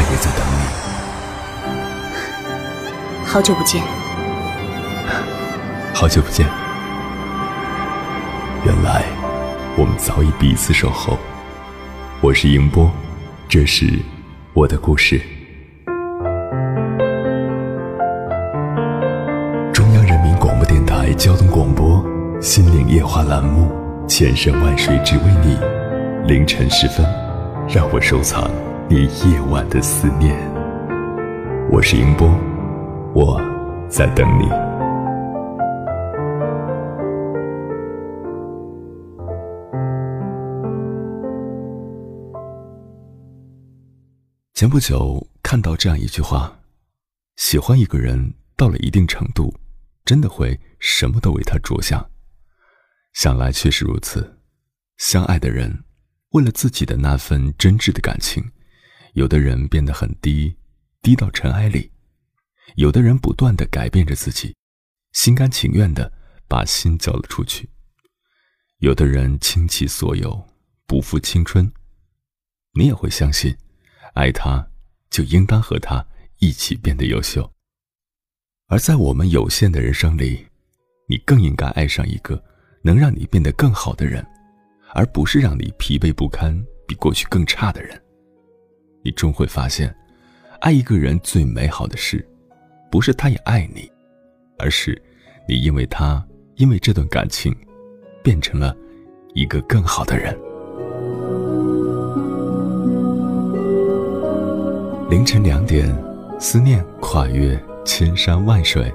他也在等你。好久不见。好久不见。原来我们早已彼此守候。我是迎波，这是我的故事。中央人民广播电台交通广播《心灵夜话》栏目，千山万水只为你。凌晨时分，让我收藏你夜晚的思念。我是迎波，我在等你。前不久看到这样一句话：喜欢一个人到了一定程度，真的会什么都为他着想。想来确实如此。相爱的人，为了自己的那份真挚的感情，有的人变得很低，低到尘埃里；有的人不断的改变着自己，心甘情愿的把心交了出去；有的人倾其所有，不负青春。你也会相信。爱他，就应当和他一起变得优秀。而在我们有限的人生里，你更应该爱上一个能让你变得更好的人，而不是让你疲惫不堪、比过去更差的人。你终会发现，爱一个人最美好的事，不是他也爱你，而是你因为他、因为这段感情，变成了一个更好的人。凌晨两点，思念跨越千山万水，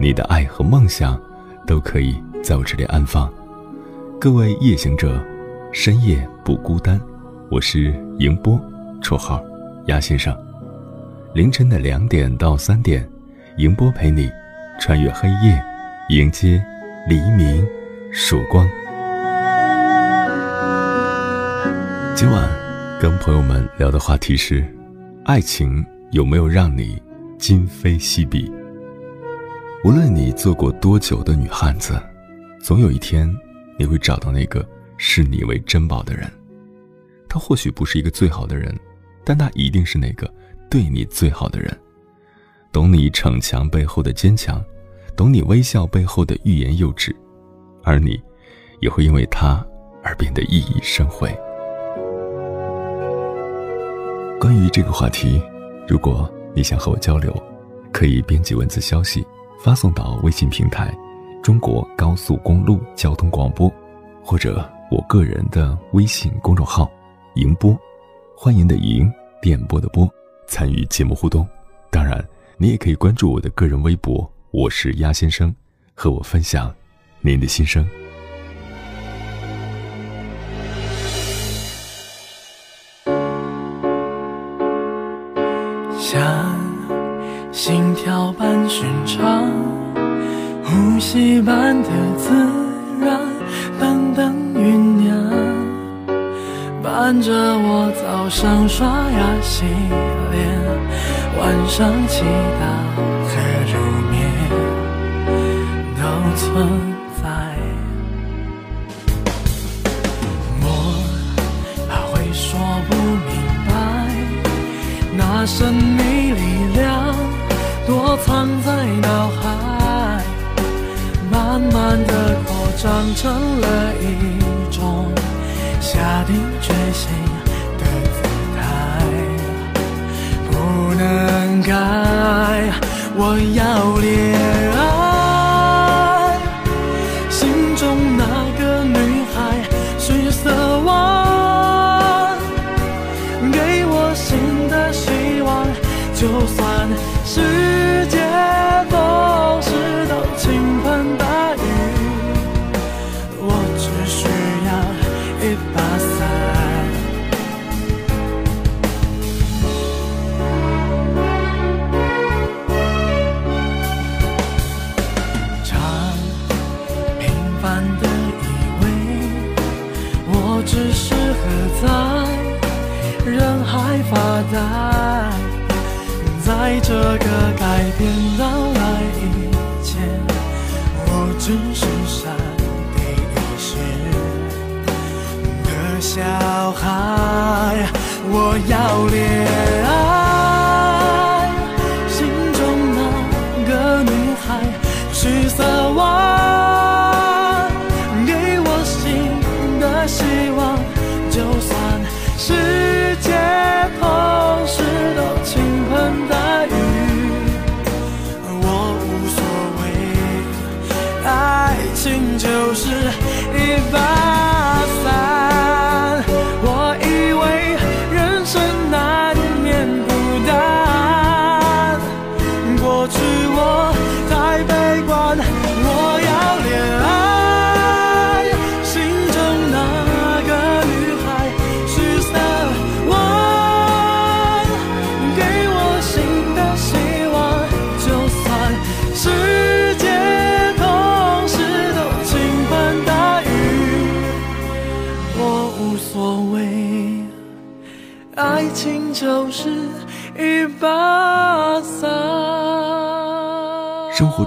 你的爱和梦想都可以在我这里安放。各位夜行者，深夜不孤单。我是迎波，绰号鸭先生。凌晨的两点到三点，迎波陪你穿越黑夜，迎接黎明曙光。今晚跟朋友们聊的话题是。爱情有没有让你今非昔比？无论你做过多久的女汉子，总有一天你会找到那个视你为珍宝的人。他或许不是一个最好的人，但他一定是那个对你最好的人。懂你逞强背后的坚强，懂你微笑背后的欲言又止，而你也会因为他而变得熠熠生辉。关于这个话题，如果你想和我交流，可以编辑文字消息发送到微信平台“中国高速公路交通广播”，或者我个人的微信公众号“迎播”，欢迎的迎，电波的波，参与节目互动。当然，你也可以关注我的个人微博，我是鸭先生，和我分享您的心声。像心跳般寻常，呼吸般的自然，等等酝酿，伴着我上刷牙洗脸，晚上祈祷和入眠都存在。我怕会说不明白。那神秘力量躲藏在脑海，慢慢的扩张成了一种下定决心不能改，我要恋爱，心中那个女孩血色望，给我新的希望，就算是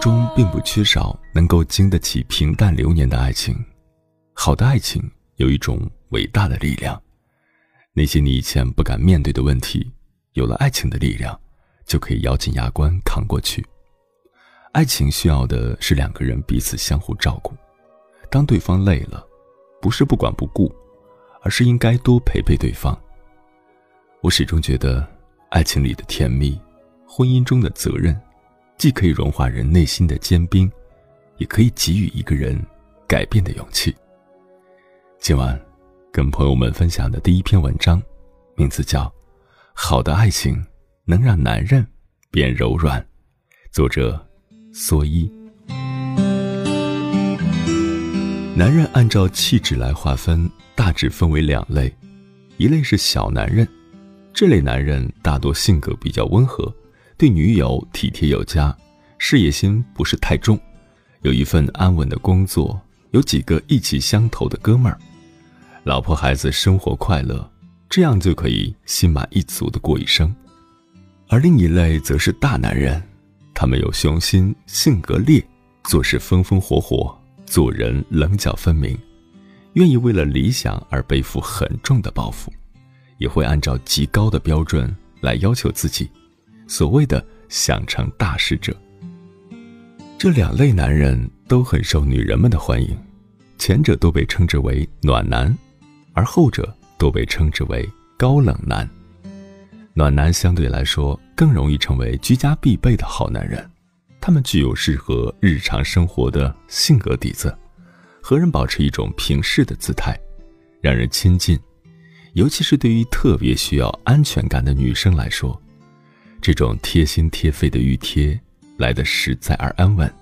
中并不缺少能够经得起平淡流年的爱情，好的爱情有一种伟大的力量。那些你以前不敢面对的问题，有了爱情的力量，就可以咬紧牙关扛过去。爱情需要的是两个人彼此相互照顾，当对方累了，不是不管不顾，而是应该多陪陪对方。我始终觉得，爱情里的甜蜜，婚姻中的责任。既可以融化人内心的坚冰，也可以给予一个人改变的勇气。今晚跟朋友们分享的第一篇文章，名字叫《好的爱情能让男人变柔软》，作者蓑衣。男人按照气质来划分，大致分为两类，一类是小男人，这类男人大多性格比较温和。对女友体贴有加，事业心不是太重，有一份安稳的工作，有几个意气相投的哥们儿，老婆孩子生活快乐，这样就可以心满意足的过一生。而另一类则是大男人，他们有雄心，性格烈，做事风风火火，做人棱角分明，愿意为了理想而背负很重的包袱，也会按照极高的标准来要求自己。所谓的想成大事者，这两类男人都很受女人们的欢迎，前者都被称之为暖男，而后者都被称之为高冷男。暖男相对来说更容易成为居家必备的好男人，他们具有适合日常生活的性格底子，和人保持一种平视的姿态，让人亲近，尤其是对于特别需要安全感的女生来说。这种贴心贴肺的预贴来的实在而安稳，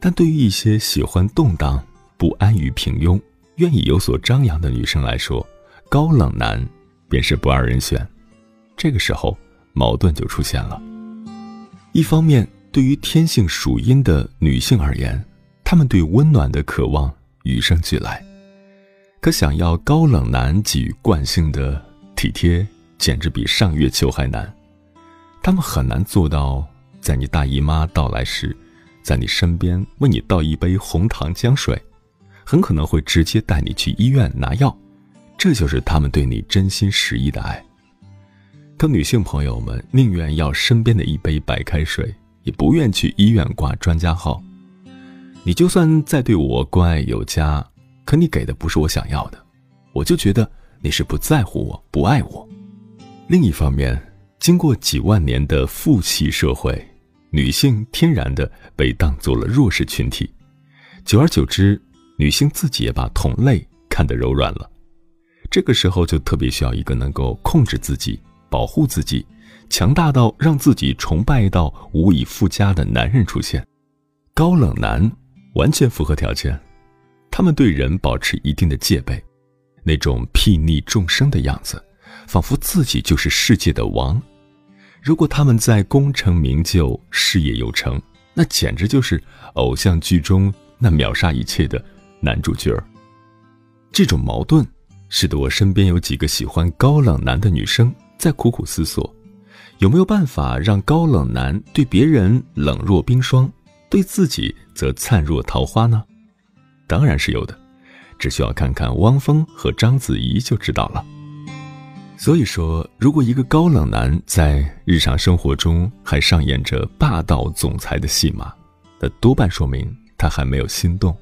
但对于一些喜欢动荡、不安于平庸、愿意有所张扬的女生来说，高冷男便是不二人选。这个时候，矛盾就出现了。一方面，对于天性属阴的女性而言，她们对温暖的渴望与生俱来，可想要高冷男给予惯性的体贴，简直比上月球还难。他们很难做到，在你大姨妈到来时，在你身边为你倒一杯红糖姜水，很可能会直接带你去医院拿药，这就是他们对你真心实意的爱。可女性朋友们宁愿要身边的一杯白开水，也不愿去医院挂专家号。你就算再对我关爱有加，可你给的不是我想要的，我就觉得你是不在乎我，不爱我。另一方面。经过几万年的父系社会，女性天然的被当做了弱势群体，久而久之，女性自己也把同类看得柔软了。这个时候就特别需要一个能够控制自己、保护自己、强大到让自己崇拜到无以复加的男人出现。高冷男完全符合条件，他们对人保持一定的戒备，那种睥睨众生的样子。仿佛自己就是世界的王，如果他们在功成名就、事业有成，那简直就是偶像剧中那秒杀一切的男主角。这种矛盾，使得我身边有几个喜欢高冷男的女生在苦苦思索：有没有办法让高冷男对别人冷若冰霜，对自己则灿若桃花呢？当然是有的，只需要看看汪峰和章子怡就知道了。所以说，如果一个高冷男在日常生活中还上演着霸道总裁的戏码，那多半说明他还没有心动。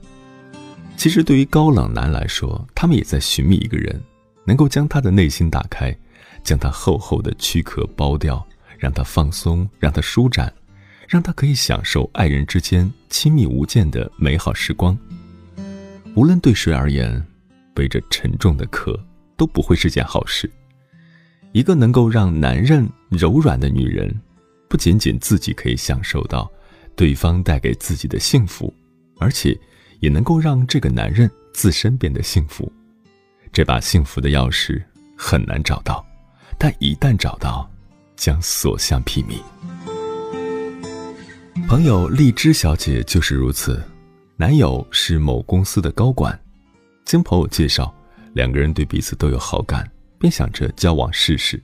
其实，对于高冷男来说，他们也在寻觅一个人，能够将他的内心打开，将他厚厚的躯壳剥掉，让他放松，让他舒展，让他可以享受爱人之间亲密无间的美好时光。无论对谁而言，背着沉重的壳都不会是件好事。一个能够让男人柔软的女人，不仅仅自己可以享受到对方带给自己的幸福，而且也能够让这个男人自身变得幸福。这把幸福的钥匙很难找到，但一旦找到，将所向披靡。朋友荔枝小姐就是如此，男友是某公司的高管，经朋友介绍，两个人对彼此都有好感。便想着交往试试，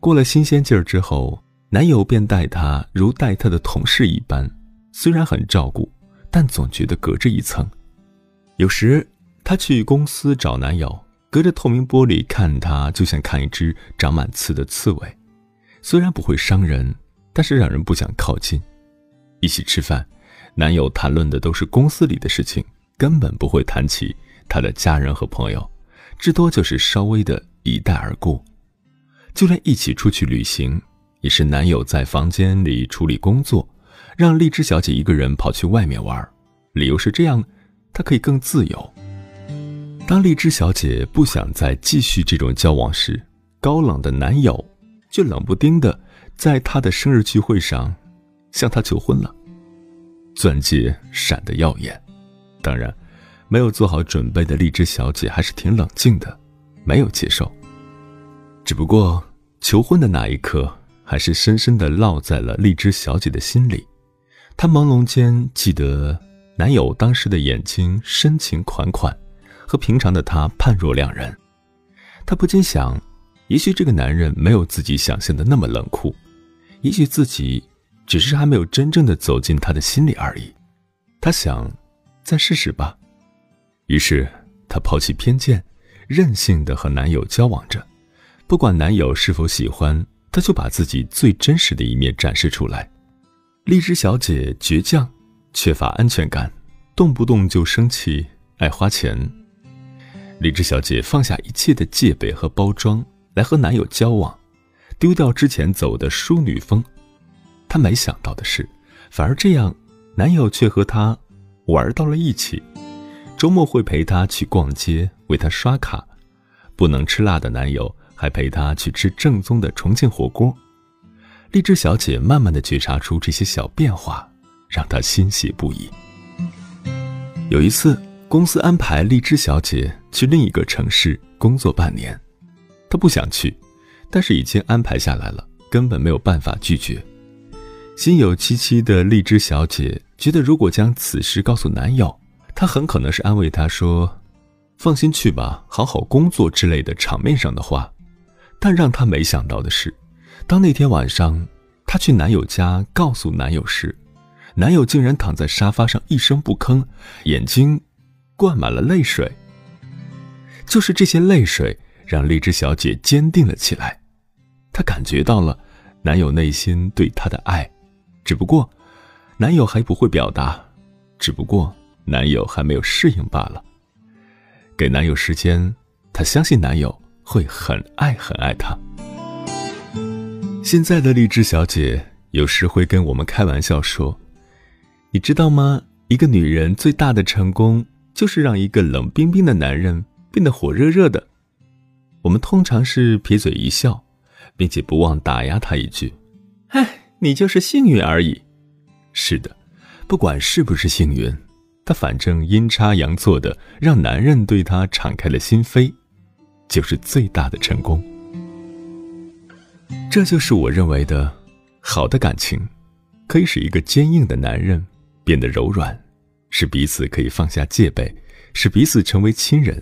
过了新鲜劲儿之后，男友便待她如待他的同事一般，虽然很照顾，但总觉得隔着一层。有时她去公司找男友，隔着透明玻璃看他，就像看一只长满刺的刺猬，虽然不会伤人，但是让人不想靠近。一起吃饭，男友谈论的都是公司里的事情，根本不会谈起他的家人和朋友，至多就是稍微的。一带而过，就连一起出去旅行，也是男友在房间里处理工作，让荔枝小姐一个人跑去外面玩。理由是这样，她可以更自由。当荔枝小姐不想再继续这种交往时，高冷的男友却冷不丁的在她的生日聚会上向她求婚了，钻戒闪得耀眼。当然，没有做好准备的荔枝小姐还是挺冷静的。没有接受，只不过求婚的那一刻，还是深深的烙在了荔枝小姐的心里。她朦胧间记得男友当时的眼睛深情款款，和平常的他判若两人。她不禁想，也许这个男人没有自己想象的那么冷酷，也许自己只是还没有真正的走进他的心里而已。她想，再试试吧。于是她抛弃偏见。任性的和男友交往着，不管男友是否喜欢，她就把自己最真实的一面展示出来。荔枝小姐倔强，缺乏安全感，动不动就生气，爱花钱。荔枝小姐放下一切的戒备和包装，来和男友交往，丢掉之前走的淑女风。她没想到的是，反而这样，男友却和她玩到了一起。周末会陪她去逛街，为她刷卡。不能吃辣的男友还陪她去吃正宗的重庆火锅。荔枝小姐慢慢的觉察出这些小变化，让她欣喜不已。有一次，公司安排荔枝小姐去另一个城市工作半年，她不想去，但是已经安排下来了，根本没有办法拒绝。心有戚戚的荔枝小姐觉得，如果将此事告诉男友，他很可能是安慰她说：“放心去吧，好好工作之类的场面上的话。”但让她没想到的是，当那天晚上她去男友家告诉男友时，男友竟然躺在沙发上一声不吭，眼睛灌满了泪水。就是这些泪水让荔枝小姐坚定了起来，她感觉到了男友内心对她的爱，只不过男友还不会表达，只不过。男友还没有适应罢了。给男友时间，她相信男友会很爱很爱她。现在的励志小姐有时会跟我们开玩笑说：“你知道吗？一个女人最大的成功，就是让一个冷冰冰的男人变得火热热的。”我们通常是撇嘴一笑，并且不忘打压他一句：“哎，你就是幸运而已。”是的，不管是不是幸运。她反正阴差阳错的让男人对她敞开了心扉，就是最大的成功。这就是我认为的，好的感情，可以使一个坚硬的男人变得柔软，使彼此可以放下戒备，使彼此成为亲人；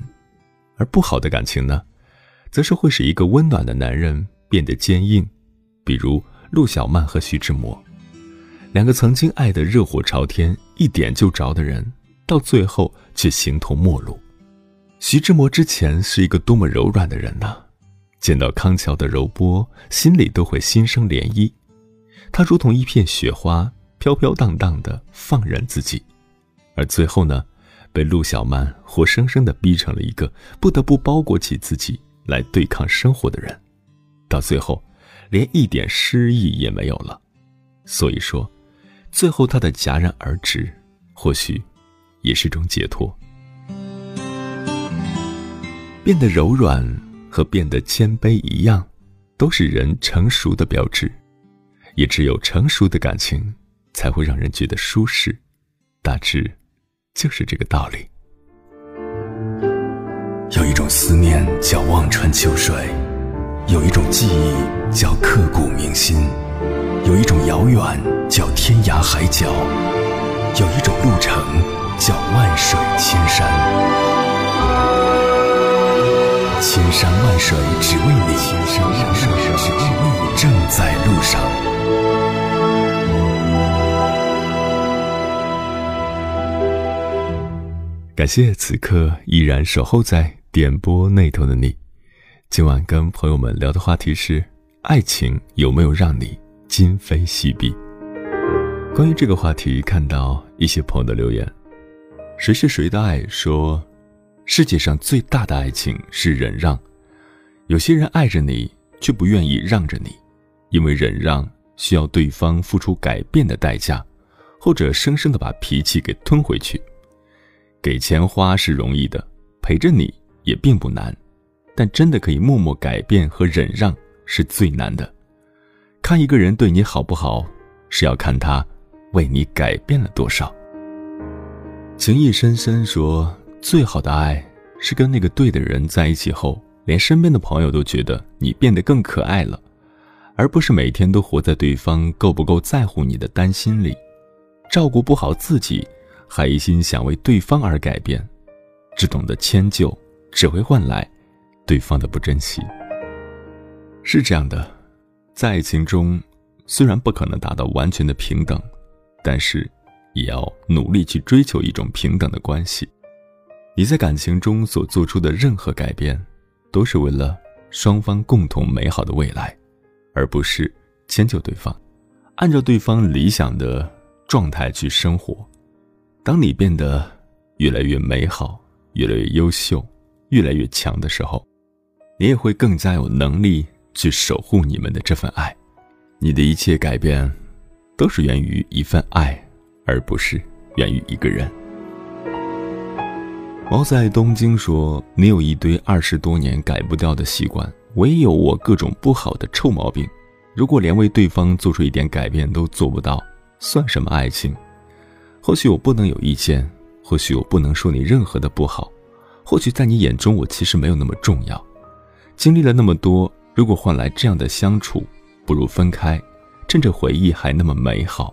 而不好的感情呢，则是会使一个温暖的男人变得坚硬，比如陆小曼和徐志摩，两个曾经爱得热火朝天、一点就着的人，到最后却形同陌路。徐志摩之前是一个多么柔软的人呐，见到康桥的柔波，心里都会心生涟漪。他如同一片雪花，飘飘荡荡的放任自己，而最后呢，被陆小曼活生生的逼成了一个不得不包裹起自己来对抗生活的人，到最后，连一点诗意也没有了。所以说，最后他的戛然而止，或许也是种解脱。变得柔软和变得谦卑一样，都是人成熟的标志。也只有成熟的感情，才会让人觉得舒适。大致就是这个道理。有一种思念叫望穿秋水，有一种记忆叫刻骨铭心，有一种遥远叫天涯海角，有一种路程叫万水千山。千山万水只为你，千山万水只为你，正在路上。感谢此刻依然守候在点播那头的你。今晚跟朋友们聊的话题是：爱情有没有让你今非昔比？关于这个话题，看到一些朋友的留言：谁是谁的爱？说。世界上最大的爱情是忍让，有些人爱着你，却不愿意让着你，因为忍让需要对方付出改变的代价，或者生生的把脾气给吞回去。给钱花是容易的，陪着你也并不难，但真的可以默默改变和忍让是最难的。看一个人对你好不好，是要看他为你改变了多少。情意深深说。最好的爱是跟那个对的人在一起后，连身边的朋友都觉得你变得更可爱了，而不是每天都活在对方够不够在乎你的担心里，照顾不好自己，还一心想为对方而改变，只懂得迁就，只会换来对方的不珍惜。是这样的，在爱情中，虽然不可能达到完全的平等，但是也要努力去追求一种平等的关系。你在感情中所做出的任何改变，都是为了双方共同美好的未来，而不是迁就对方，按照对方理想的状态去生活。当你变得越来越美好、越来越优秀、越来越强的时候，你也会更加有能力去守护你们的这份爱。你的一切改变，都是源于一份爱，而不是源于一个人。猫在东京说：“你有一堆二十多年改不掉的习惯，我也有我各种不好的臭毛病。如果连为对方做出一点改变都做不到，算什么爱情？或许我不能有意见，或许我不能说你任何的不好，或许在你眼中我其实没有那么重要。经历了那么多，如果换来这样的相处，不如分开，趁着回忆还那么美好，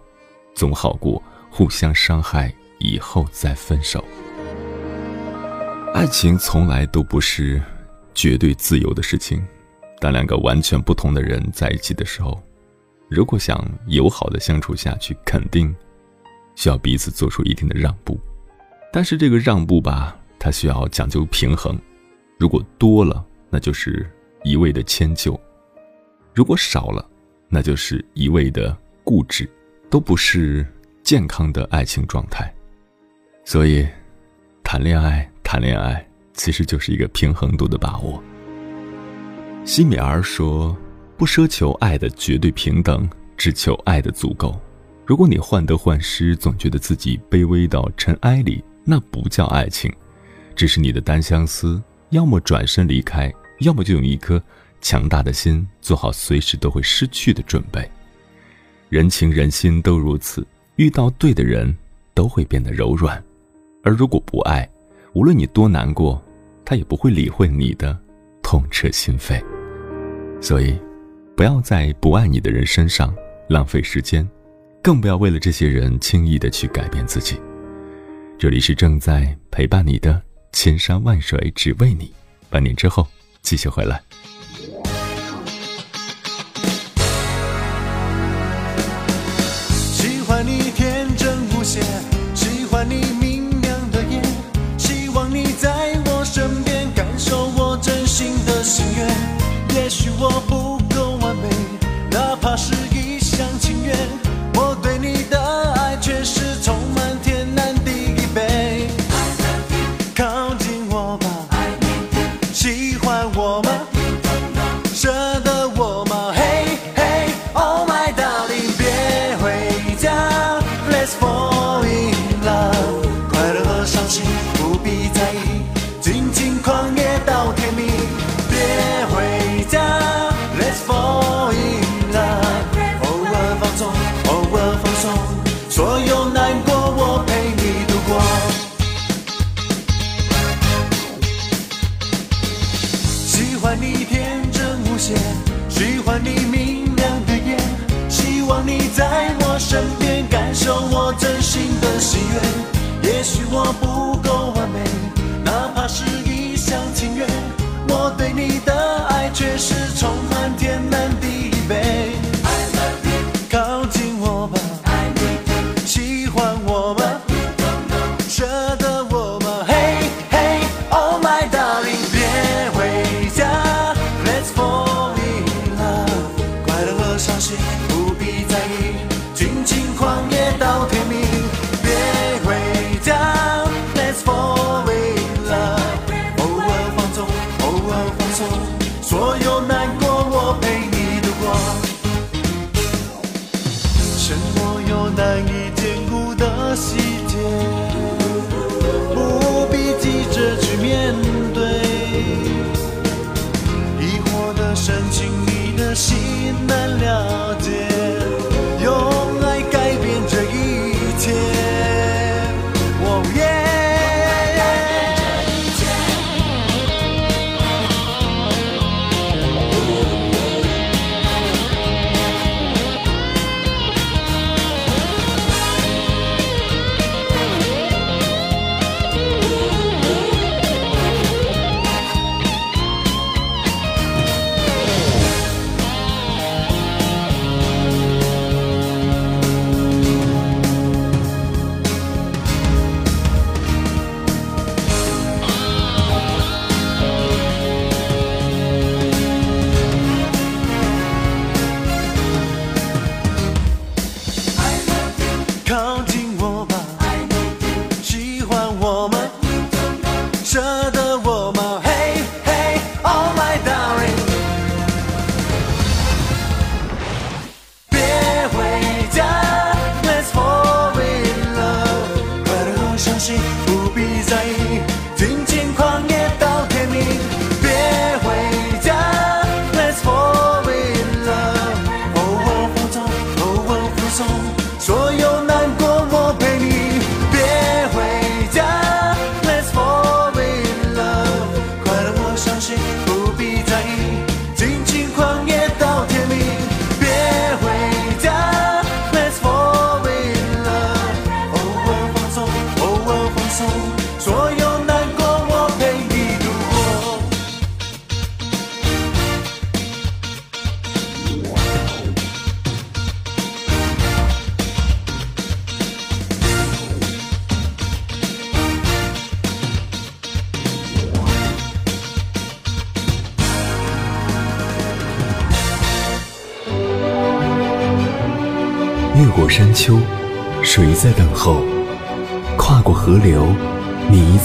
总好过互相伤害以后再分手。”爱情从来都不是绝对自由的事情。当两个完全不同的人在一起的时候，如果想友好的相处下去，肯定需要彼此做出一定的让步。但是这个让步吧，它需要讲究平衡。如果多了，那就是一味的迁就；如果少了，那就是一味的固执，都不是健康的爱情状态。所以，谈恋爱。谈恋爱其实就是一个平衡度的把握。西米尔说：“不奢求爱的绝对平等，只求爱的足够。如果你患得患失，总觉得自己卑微到尘埃里，那不叫爱情，只是你的单相思。要么转身离开，要么就用一颗强大的心，做好随时都会失去的准备。人情人心都如此，遇到对的人，都会变得柔软。而如果不爱，”无论你多难过，他也不会理会你的痛彻心扉。所以，不要在不爱你的人身上浪费时间，更不要为了这些人轻易的去改变自己。这里是正在陪伴你的千山万水，只为你。半年之后，继续回来。难了解。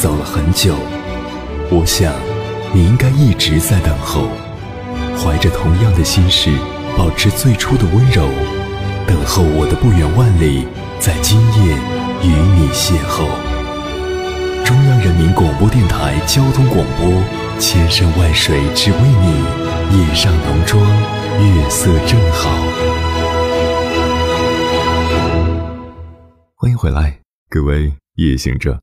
走了很久。我想，你应该一直在等候，怀着同样的心事，保持最初的温柔，等候我的不远万里，在今夜与你邂逅。中央人民广播电台交通广播，千山万水只为你，夜上浓妆，月色正好。欢迎回来，各位夜行者。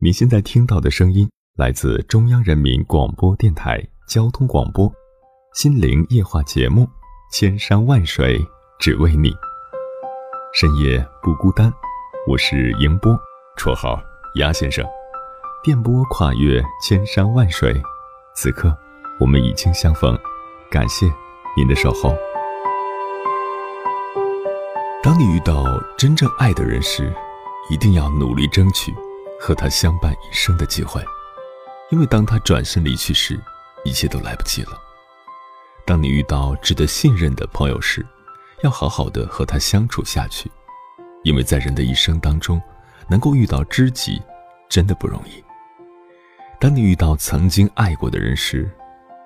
你现在听到的声音来自中央人民广播电台交通广播，心灵夜话节目《千山万水只为你》，深夜不孤单。我是迎波，绰号鸭先生。电波跨越千山万水，此刻我们已经相逢，感谢您的守候。当你遇到真正爱的人时，一定要努力争取和他相伴一生的机会，因为当他转身离去时，一切都来不及了。当你遇到值得信任的朋友时，要好好的和他相处下去，因为在人的一生当中，能够遇到知己，真的不容易。当你遇到曾经爱过的人时，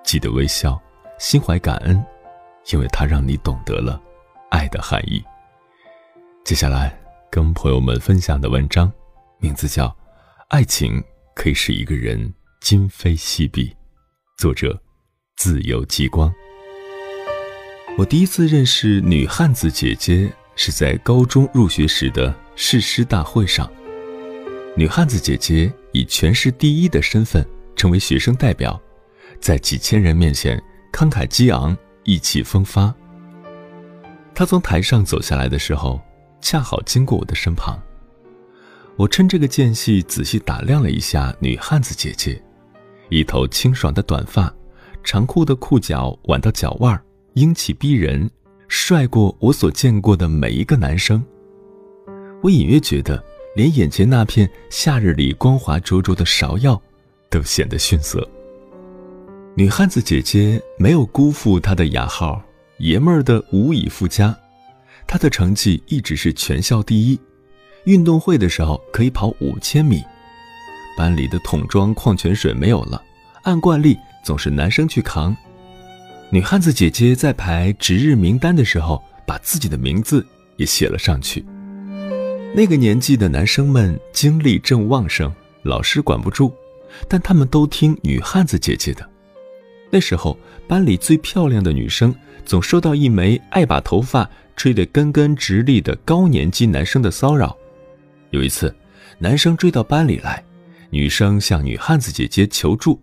记得微笑，心怀感恩，因为他让你懂得了爱的含义。接下来跟朋友们分享的文章，名字叫《爱情可以使一个人今非昔比》，作者自由极光。我第一次认识女汉子姐姐是在高中入学时的誓师大会上，女汉子姐姐。以全市第一的身份成为学生代表，在几千人面前慷慨激昂、意气风发。他从台上走下来的时候，恰好经过我的身旁。我趁这个间隙仔细打量了一下女汉子姐姐，一头清爽的短发，长裤的裤脚挽到脚腕，英气逼人，帅过我所见过的每一个男生。我隐约觉得。连眼前那片夏日里光滑灼灼的芍药，都显得逊色。女汉子姐姐没有辜负她的雅号，爷们儿的无以复加。她的成绩一直是全校第一，运动会的时候可以跑五千米。班里的桶装矿泉水没有了，按惯例总是男生去扛。女汉子姐姐在排值日名单的时候，把自己的名字也写了上去。那个年纪的男生们精力正旺盛，老师管不住，但他们都听女汉子姐姐的。那时候班里最漂亮的女生总受到一枚爱把头发吹得根根直立的高年级男生的骚扰。有一次，男生追到班里来，女生向女汉子姐姐求助，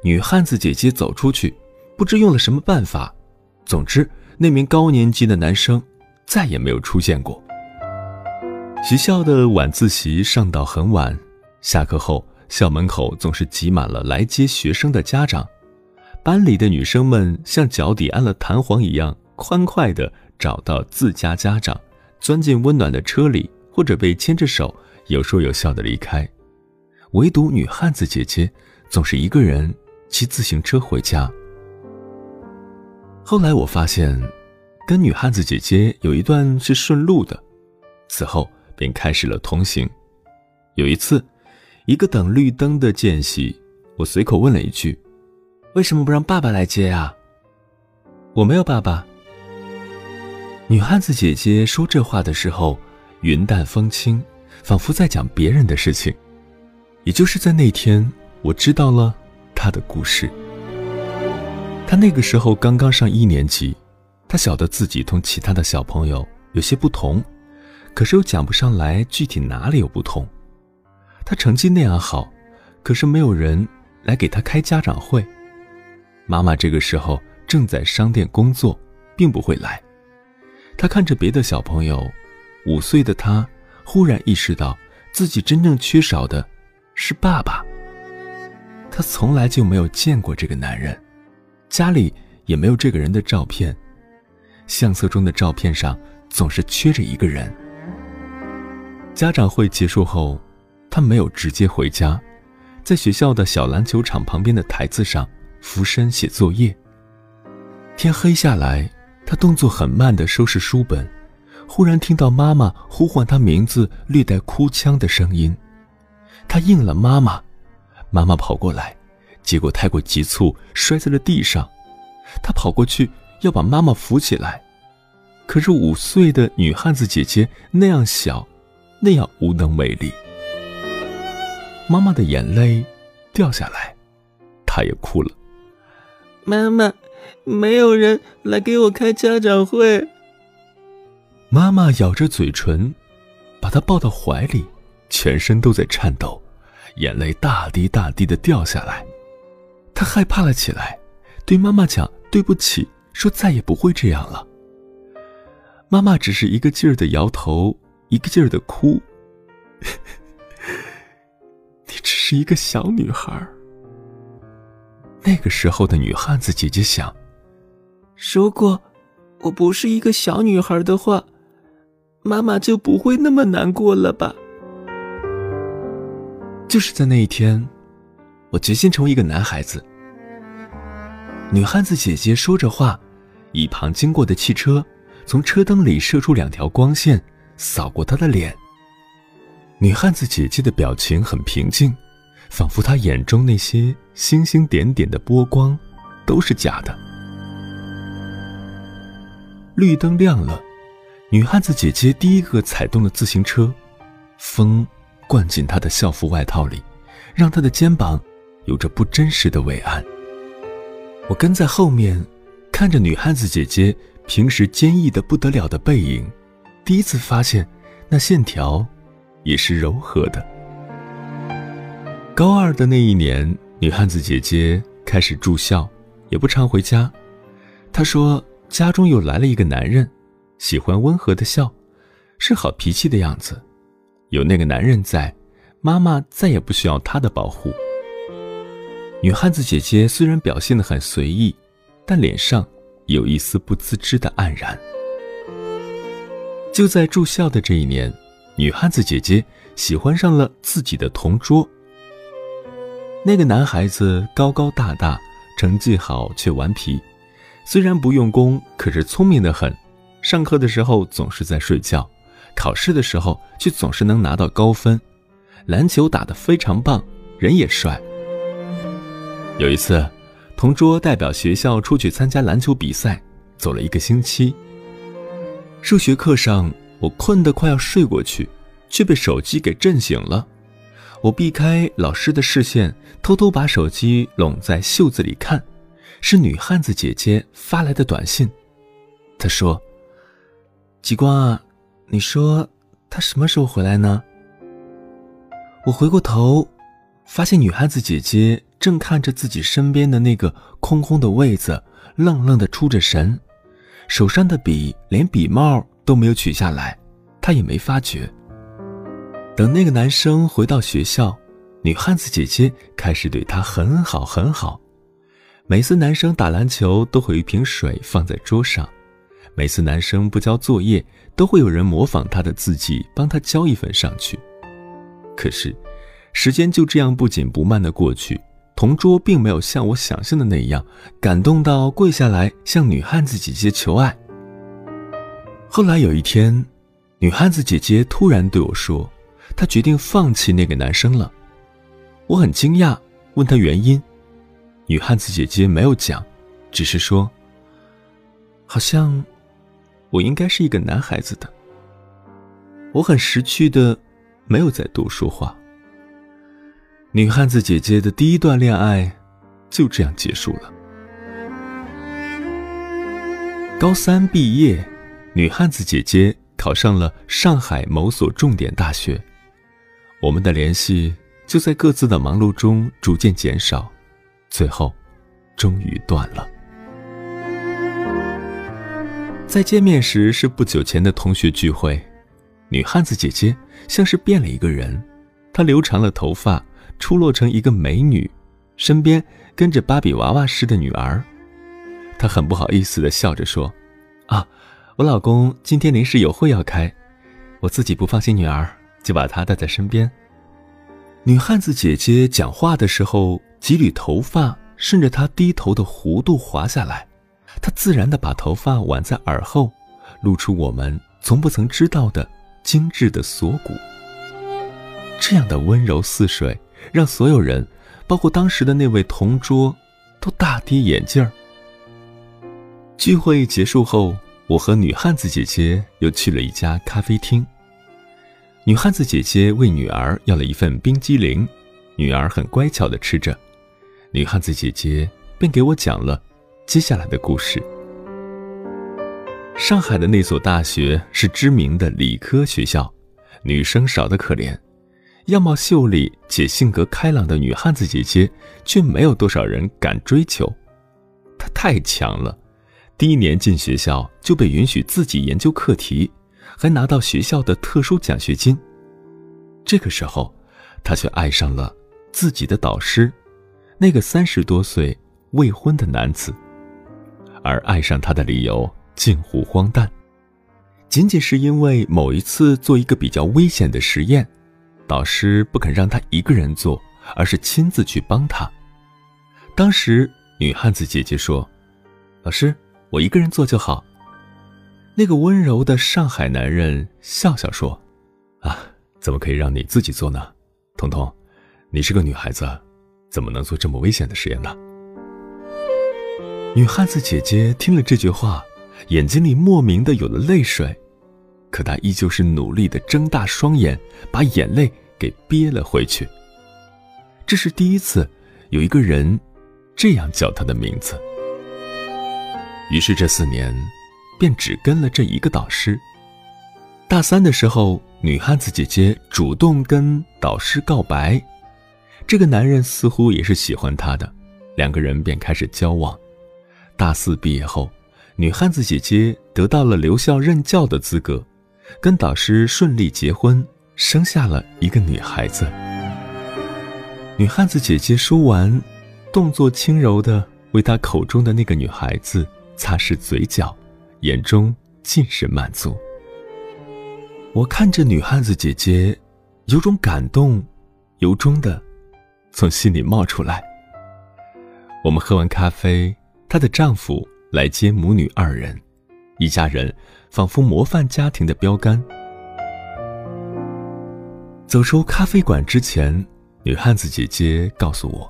女汉子姐姐走出去，不知用了什么办法，总之那名高年级的男生再也没有出现过。学校的晚自习上到很晚，下课后校门口总是挤满了来接学生的家长，班里的女生们像脚底安了弹簧一样，欢快地找到自家家长，钻进温暖的车里，或者被牵着手，有说有笑地离开。唯独女汉子姐姐总是一个人骑自行车回家。后来我发现，跟女汉子姐姐有一段是顺路的，此后。便开始了同行。有一次，一个等绿灯的间隙，我随口问了一句：“为什么不让爸爸来接啊？”我没有爸爸。女汉子姐姐说这话的时候，云淡风轻，仿佛在讲别人的事情。也就是在那天，我知道了他的故事。他那个时候刚刚上一年级，他晓得自己同其他的小朋友有些不同。可是又讲不上来具体哪里有不同。他成绩那样好，可是没有人来给他开家长会。妈妈这个时候正在商店工作，并不会来。他看着别的小朋友，五岁的他忽然意识到自己真正缺少的是爸爸。他从来就没有见过这个男人，家里也没有这个人的照片，相册中的照片上总是缺着一个人。家长会结束后，他没有直接回家，在学校的小篮球场旁边的台子上俯身写作业。天黑下来，他动作很慢地收拾书本，忽然听到妈妈呼唤他名字，略带哭腔的声音。他应了妈妈，妈妈跑过来，结果太过急促，摔在了地上。他跑过去要把妈妈扶起来，可是五岁的女汉子姐姐那样小。那样无能为力，妈妈的眼泪掉下来，她也哭了。妈妈，没有人来给我开家长会。妈妈咬着嘴唇，把她抱到怀里，全身都在颤抖，眼泪大滴大滴的掉下来。她害怕了起来，对妈妈讲对不起，说再也不会这样了。妈妈只是一个劲儿的摇头。一个劲儿的哭，你只是一个小女孩。那个时候的女汉子姐姐想：如果我不是一个小女孩的话，妈妈就不会那么难过了吧？就是在那一天，我决心成为一个男孩子。女汉子姐姐说着话，一旁经过的汽车。从车灯里射出两条光线，扫过她的脸。女汉子姐姐的表情很平静，仿佛她眼中那些星星点点的波光，都是假的。绿灯亮了，女汉子姐姐第一个踩动了自行车，风灌进她的校服外套里，让她的肩膀有着不真实的伟岸。我跟在后面，看着女汉子姐姐平时坚毅的不得了的背影，第一次发现那线条也是柔和的。高二的那一年，女汉子姐姐开始住校，也不常回家。她说。家中又来了一个男人，喜欢温和的笑，是好脾气的样子。有那个男人在，妈妈再也不需要他的保护。女汉子姐姐虽然表现得很随意，但脸上有一丝不自知的黯然。就在住校的这一年，女汉子姐姐喜欢上了自己的同桌。那个男孩子高高大大，成绩好却顽皮。虽然不用功，可是聪明的很。上课的时候总是在睡觉，考试的时候却总是能拿到高分。篮球打得非常棒，人也帅。有一次，同桌代表学校出去参加篮球比赛，走了一个星期。数学课上，我困得快要睡过去，却被手机给震醒了。我避开老师的视线，偷偷把手机拢在袖子里看。是女汉子姐姐发来的短信，她说：“极光啊，你说他什么时候回来呢？”我回过头，发现女汉子姐姐正看着自己身边的那个空空的位子，愣愣的出着神，手上的笔连笔帽都没有取下来，她也没发觉。等那个男生回到学校，女汉子姐姐开始对他很好很好。每次男生打篮球都会有一瓶水放在桌上，每次男生不交作业都会有人模仿他的字迹帮他交一份上去。可是，时间就这样不紧不慢的过去，同桌并没有像我想象的那样感动到跪下来向女汉子姐姐求爱。后来有一天，女汉子姐姐突然对我说，她决定放弃那个男生了。我很惊讶，问她原因。女汉子姐姐没有讲，只是说：“好像我应该是一个男孩子的。”我很识趣的，没有再多说话。女汉子姐姐的第一段恋爱就这样结束了。高三毕业，女汉子姐姐考上了上海某所重点大学，我们的联系就在各自的忙碌中逐渐减少。最后，终于断了。再见面时是不久前的同学聚会，女汉子姐姐像是变了一个人，她留长了头发，出落成一个美女，身边跟着芭比娃娃似的女儿。她很不好意思的笑着说：“啊，我老公今天临时有会要开，我自己不放心女儿，就把她带在身边。”女汉子姐姐讲话的时候。几缕头发顺着她低头的弧度滑下来，她自然地把头发挽在耳后，露出我们从不曾知道的精致的锁骨。这样的温柔似水，让所有人，包括当时的那位同桌，都大跌眼镜儿。聚会结束后，我和女汉子姐姐又去了一家咖啡厅。女汉子姐姐为女儿要了一份冰激凌，女儿很乖巧地吃着。女汉子姐姐便给我讲了接下来的故事。上海的那所大学是知名的理科学校，女生少得可怜，样貌秀丽且性格开朗的女汉子姐姐却没有多少人敢追求。她太强了，第一年进学校就被允许自己研究课题，还拿到学校的特殊奖学金。这个时候，她却爱上了自己的导师。那个三十多岁未婚的男子，而爱上他的理由近乎荒诞，仅仅是因为某一次做一个比较危险的实验，导师不肯让他一个人做，而是亲自去帮他。当时女汉子姐姐说：“老师，我一个人做就好。”那个温柔的上海男人笑笑说：“啊，怎么可以让你自己做呢？彤彤，你是个女孩子，怎么能做这么危险的实验呢？”女汉子姐姐听了这句话，眼睛里莫名的有了泪水，可她依旧是努力的睁大双眼，把眼泪给憋了回去。这是第一次，有一个人这样叫她的名字。于是这四年，便只跟了这一个导师。大三的时候，女汉子姐姐主动跟导师告白，这个男人似乎也是喜欢她的，两个人便开始交往。大四毕业后，女汉子姐姐得到了留校任教的资格，跟导师顺利结婚，生下了一个女孩子。女汉子姐姐说完，动作轻柔的为她口中的那个女孩子擦拭嘴角，眼中尽是满足。我看着女汉子姐姐，有种感动，由衷的从心里冒出来。我们喝完咖啡。她的丈夫来接母女二人，一家人仿佛模范家庭的标杆。走出咖啡馆之前，女汉子姐姐告诉我，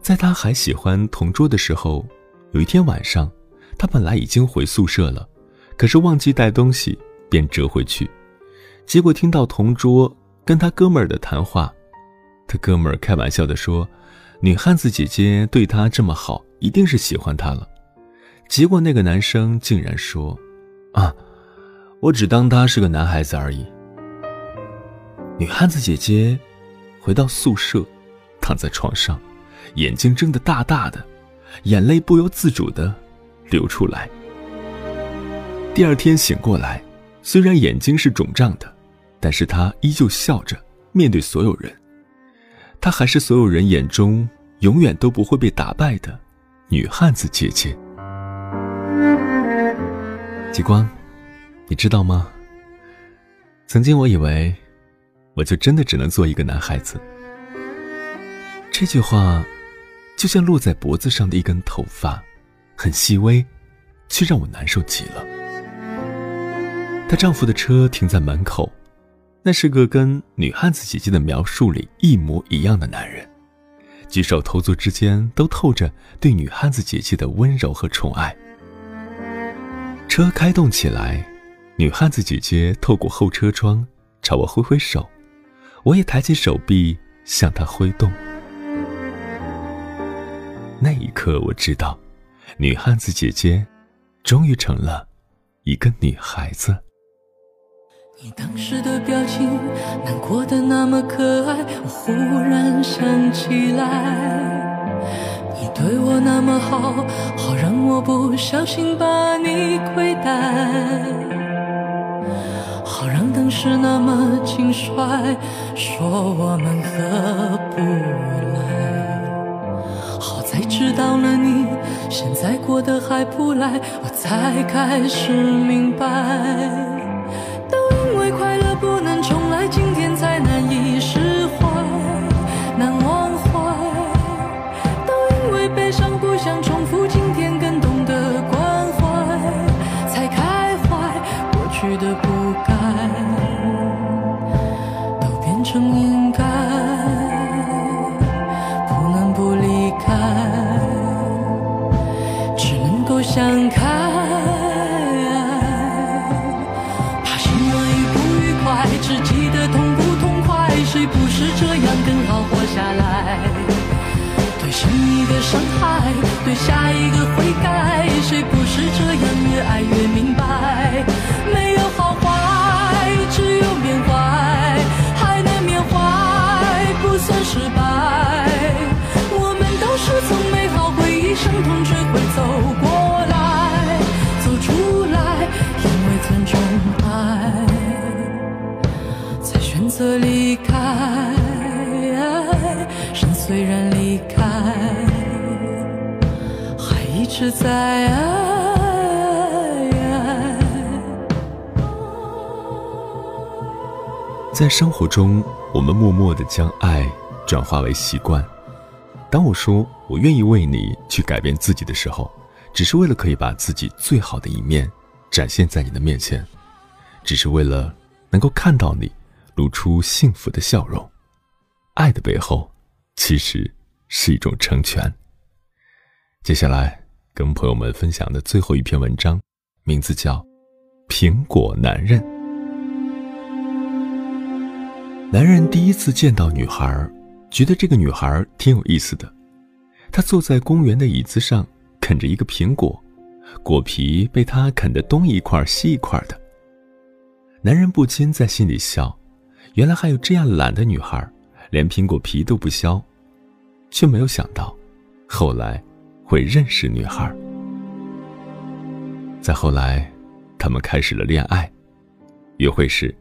在她还喜欢同桌的时候，有一天晚上，她本来已经回宿舍了，可是忘记带东西，便折回去，结果听到同桌跟她哥们儿的谈话，她哥们儿开玩笑的说。女汉子姐姐对他这么好，一定是喜欢他了。结果那个男生竟然说：“啊，我只当他是个男孩子而已。”女汉子姐姐回到宿舍，躺在床上，眼睛睁得大大的，眼泪不由自主的流出来。第二天醒过来，虽然眼睛是肿胀的，但是她依旧笑着面对所有人。她还是所有人眼中永远都不会被打败的女汉子姐姐。极光，你知道吗？曾经我以为，我就真的只能做一个男孩子。这句话，就像落在脖子上的一根头发，很细微，却让我难受极了。她丈夫的车停在门口。那是个跟女汉子姐姐的描述里一模一样的男人，举手投足之间都透着对女汉子姐姐的温柔和宠爱。车开动起来，女汉子姐姐透过后车窗朝我挥挥手，我也抬起手臂向她挥动。那一刻，我知道，女汉子姐姐终于成了一个女孩子。你当时的表情难过的那么可爱，我忽然想起来，你对我那么好，好让我不小心把你亏待，好让当时那么轻率说我们合不来，好在知道了你现在过得还不赖，我才开始明白。不能重来，今天才能。是在爱在生活中，我们默默的将爱转化为习惯。当我说我愿意为你去改变自己的时候，只是为了可以把自己最好的一面展现在你的面前，只是为了能够看到你露出幸福的笑容。爱的背后，其实是一种成全。接下来跟朋友们分享的最后一篇文章，名字叫《苹果男人》。男人第一次见到女孩，觉得这个女孩挺有意思的。他坐在公园的椅子上，啃着一个苹果，果皮被他啃得东一块西一块的。男人不禁在心里笑：原来还有这样懒的女孩，连苹果皮都不削。却没有想到，后来会认识女孩。再后来，他们开始了恋爱。约会时，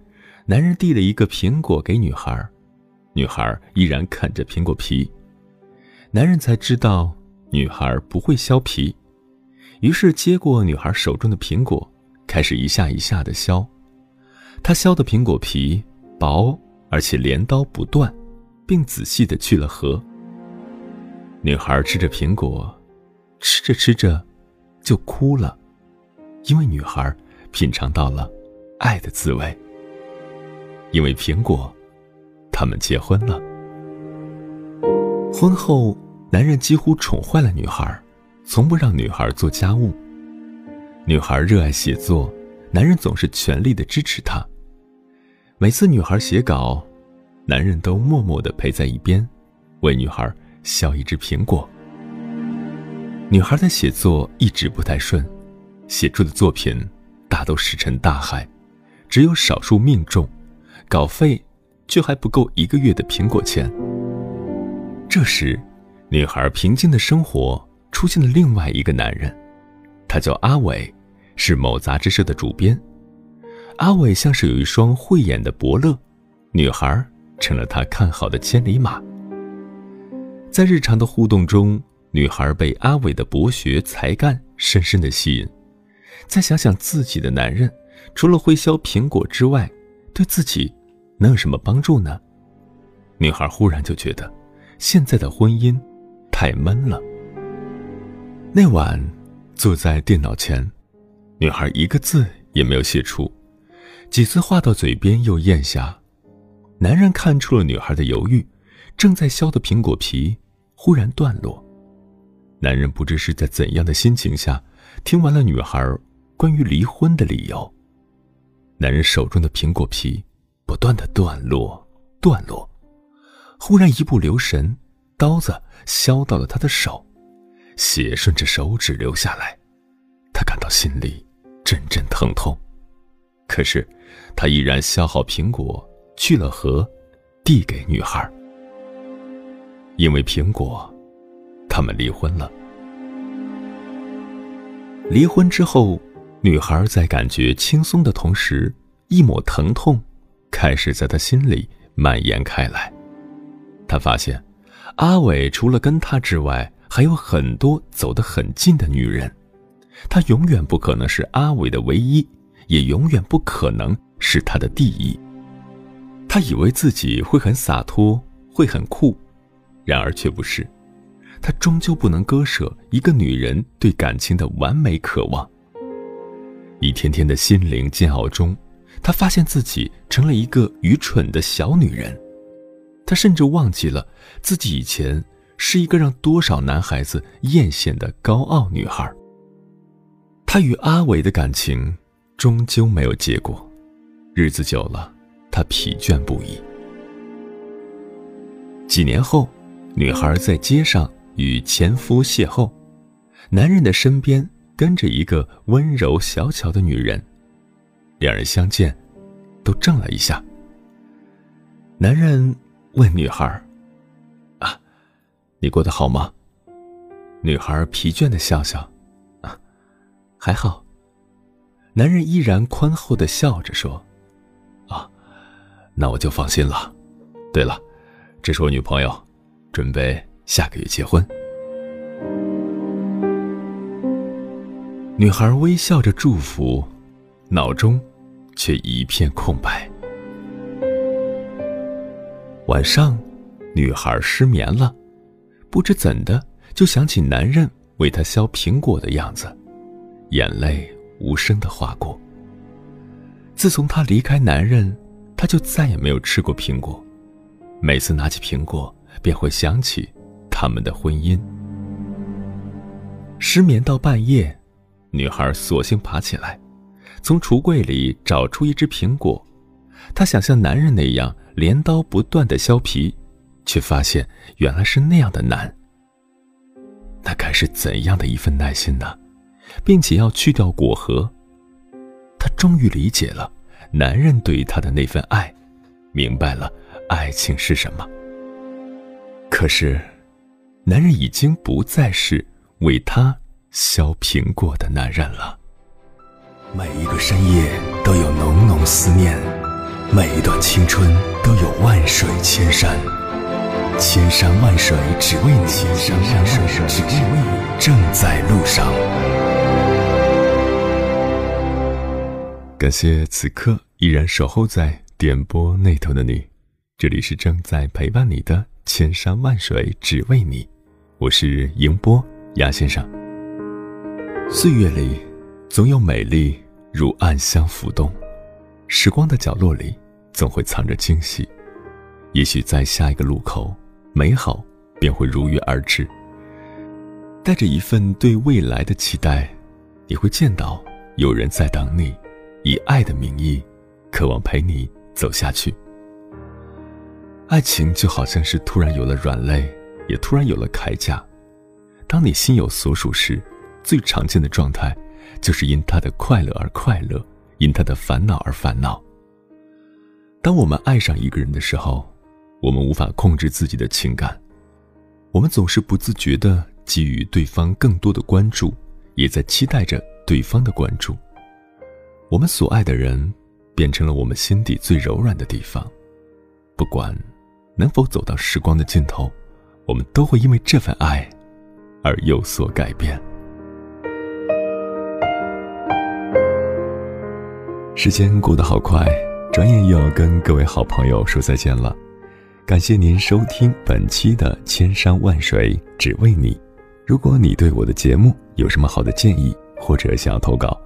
男人递了一个苹果给女孩，女孩依然啃着苹果皮。男人才知道女孩不会削皮，于是接过女孩手中的苹果，开始一下一下的削。他削的苹果皮薄，而且镰刀不断，并仔细的去了核。女孩吃着苹果，吃着吃着，就哭了，因为女孩品尝到了爱的滋味。因为苹果，他们结婚了。婚后，男人几乎宠坏了女孩，从不让女孩做家务。女孩热爱写作，男人总是全力的支持她。每次女孩写稿，男人都默默的陪在一边，为女孩削一只苹果。女孩的写作一直不太顺，写出的作品大都石沉大海，只有少数命中。稿费，却还不够一个月的苹果钱。这时，女孩平静的生活出现了另外一个男人，他叫阿伟，是某杂志社的主编。阿伟像是有一双慧眼的伯乐，女孩成了他看好的千里马。在日常的互动中，女孩被阿伟的博学才干深深的吸引。再想想自己的男人，除了会削苹果之外，对自己。能有什么帮助呢？女孩忽然就觉得，现在的婚姻太闷了。那晚，坐在电脑前，女孩一个字也没有写出，几次话到嘴边又咽下。男人看出了女孩的犹豫，正在削的苹果皮忽然断落。男人不知是在怎样的心情下，听完了女孩关于离婚的理由。男人手中的苹果皮。不断的断落，断落，忽然一不留神，刀子削到了他的手，血顺着手指流下来，他感到心里阵阵疼痛，可是他依然削好苹果，去了核，递给女孩。因为苹果，他们离婚了。离婚之后，女孩在感觉轻松的同时，一抹疼痛。开始在她心里蔓延开来，她发现，阿伟除了跟她之外，还有很多走得很近的女人，她永远不可能是阿伟的唯一，也永远不可能是他的第一。他以为自己会很洒脱，会很酷，然而却不是，他终究不能割舍一个女人对感情的完美渴望。一天天的心灵煎熬中。他发现自己成了一个愚蠢的小女人，他甚至忘记了自己以前是一个让多少男孩子艳羡的高傲女孩。他与阿伟的感情终究没有结果，日子久了，他疲倦不已。几年后，女孩在街上与前夫邂逅，男人的身边跟着一个温柔小巧的女人。两人相见，都怔了一下。男人问女孩：“啊，你过得好吗？”女孩疲倦的笑笑：“啊，还好。”男人依然宽厚的笑着说：“啊，那我就放心了。对了，这是我女朋友，准备下个月结婚。”女孩微笑着祝福，脑中。却一片空白。晚上，女孩失眠了，不知怎的就想起男人为她削苹果的样子，眼泪无声的划过。自从她离开男人，她就再也没有吃过苹果。每次拿起苹果，便会想起他们的婚姻。失眠到半夜，女孩索性爬起来，从橱柜里找出一只苹果。她想像男人那样镰刀不断的削皮，却发现原来是那样的难。那该是怎样的一份耐心呢？并且要去掉果核。她终于理解了男人对她的那份爱，明白了爱情是什么。可是，男人已经不再是为她削苹果的男人了。每一个深夜都有浓浓思念，每一段青春都有万水千山。千山万水只为你，千山万水只为你，正在路上。感谢此刻依然守候在点播那头的你，这里是正在陪伴你的千山万水只为你，我是迎波鸭先生。岁月里，总有美丽如暗香浮动，时光的角落里，总会藏着惊喜。也许在下一个路口。美好便会如约而至。带着一份对未来的期待，你会见到有人在等你，以爱的名义，渴望陪你走下去。爱情就好像是突然有了软肋，也突然有了铠甲。当你心有所属时，最常见的状态，就是因他的快乐而快乐，因他的烦恼而烦恼。当我们爱上一个人的时候，我们无法控制自己的情感，我们总是不自觉地给予对方更多的关注，也在期待着对方的关注。我们所爱的人，变成了我们心底最柔软的地方。不管能否走到时光的尽头，我们都会因为这份爱而有所改变。时间过得好快，转眼又要跟各位好朋友说再见了。感谢您收听本期的《千山万水只为你》。如果你对我的节目有什么好的建议，或者想要投稿，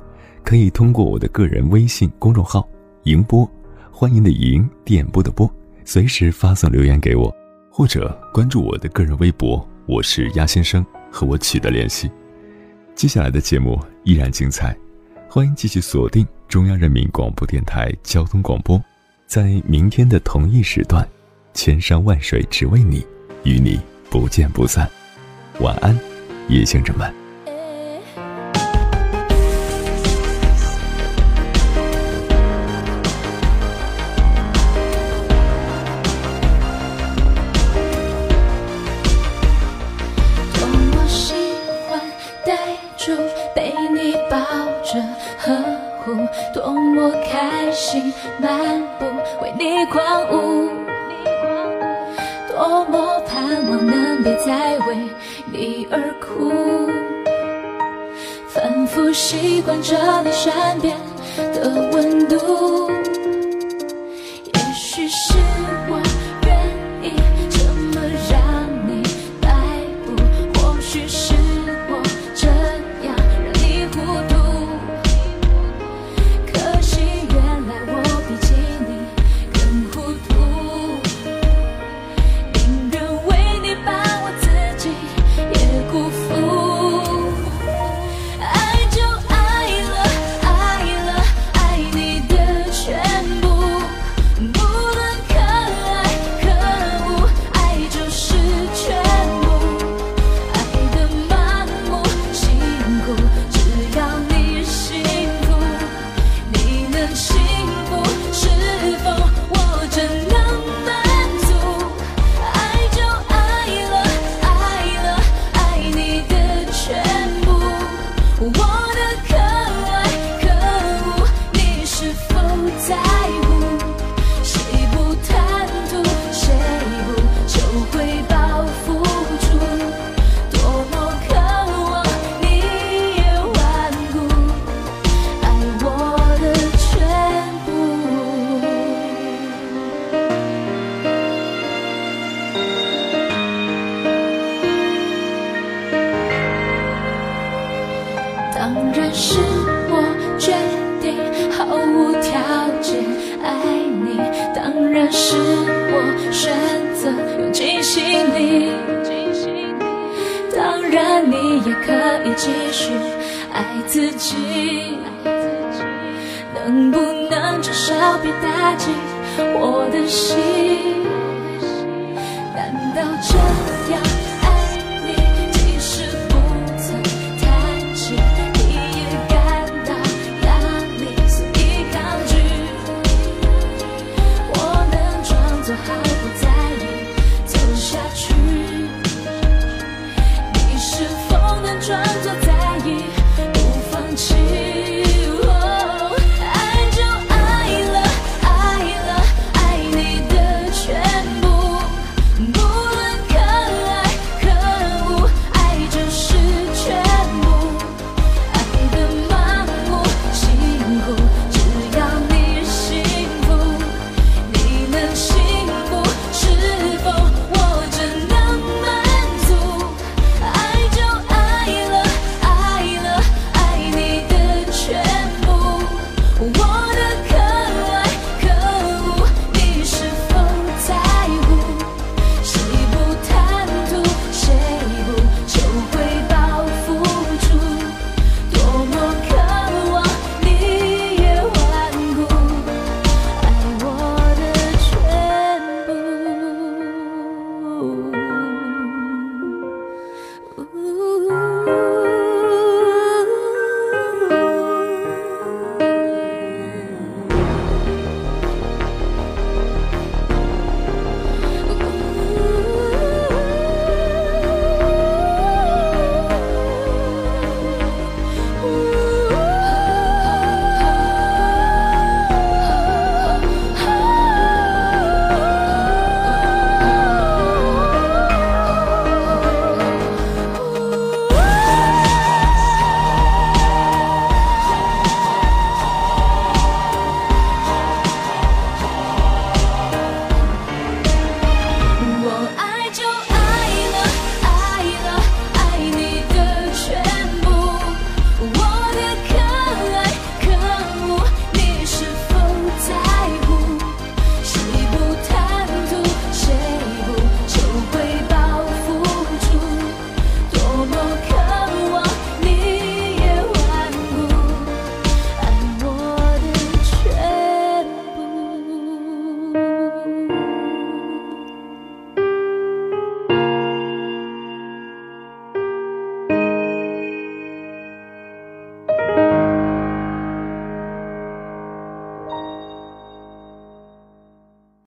可以通过我的个人微信公众号“迎波”，欢迎的迎，电波的波，随时发送留言给我，或者关注我的个人微博，我是鸭先生，和我取得联系。接下来的节目依然精彩，欢迎继续锁定中央人民广播电台交通广播，在明天的同一时段。千山万水只为你，与你不见不散。晚安，夜行者们。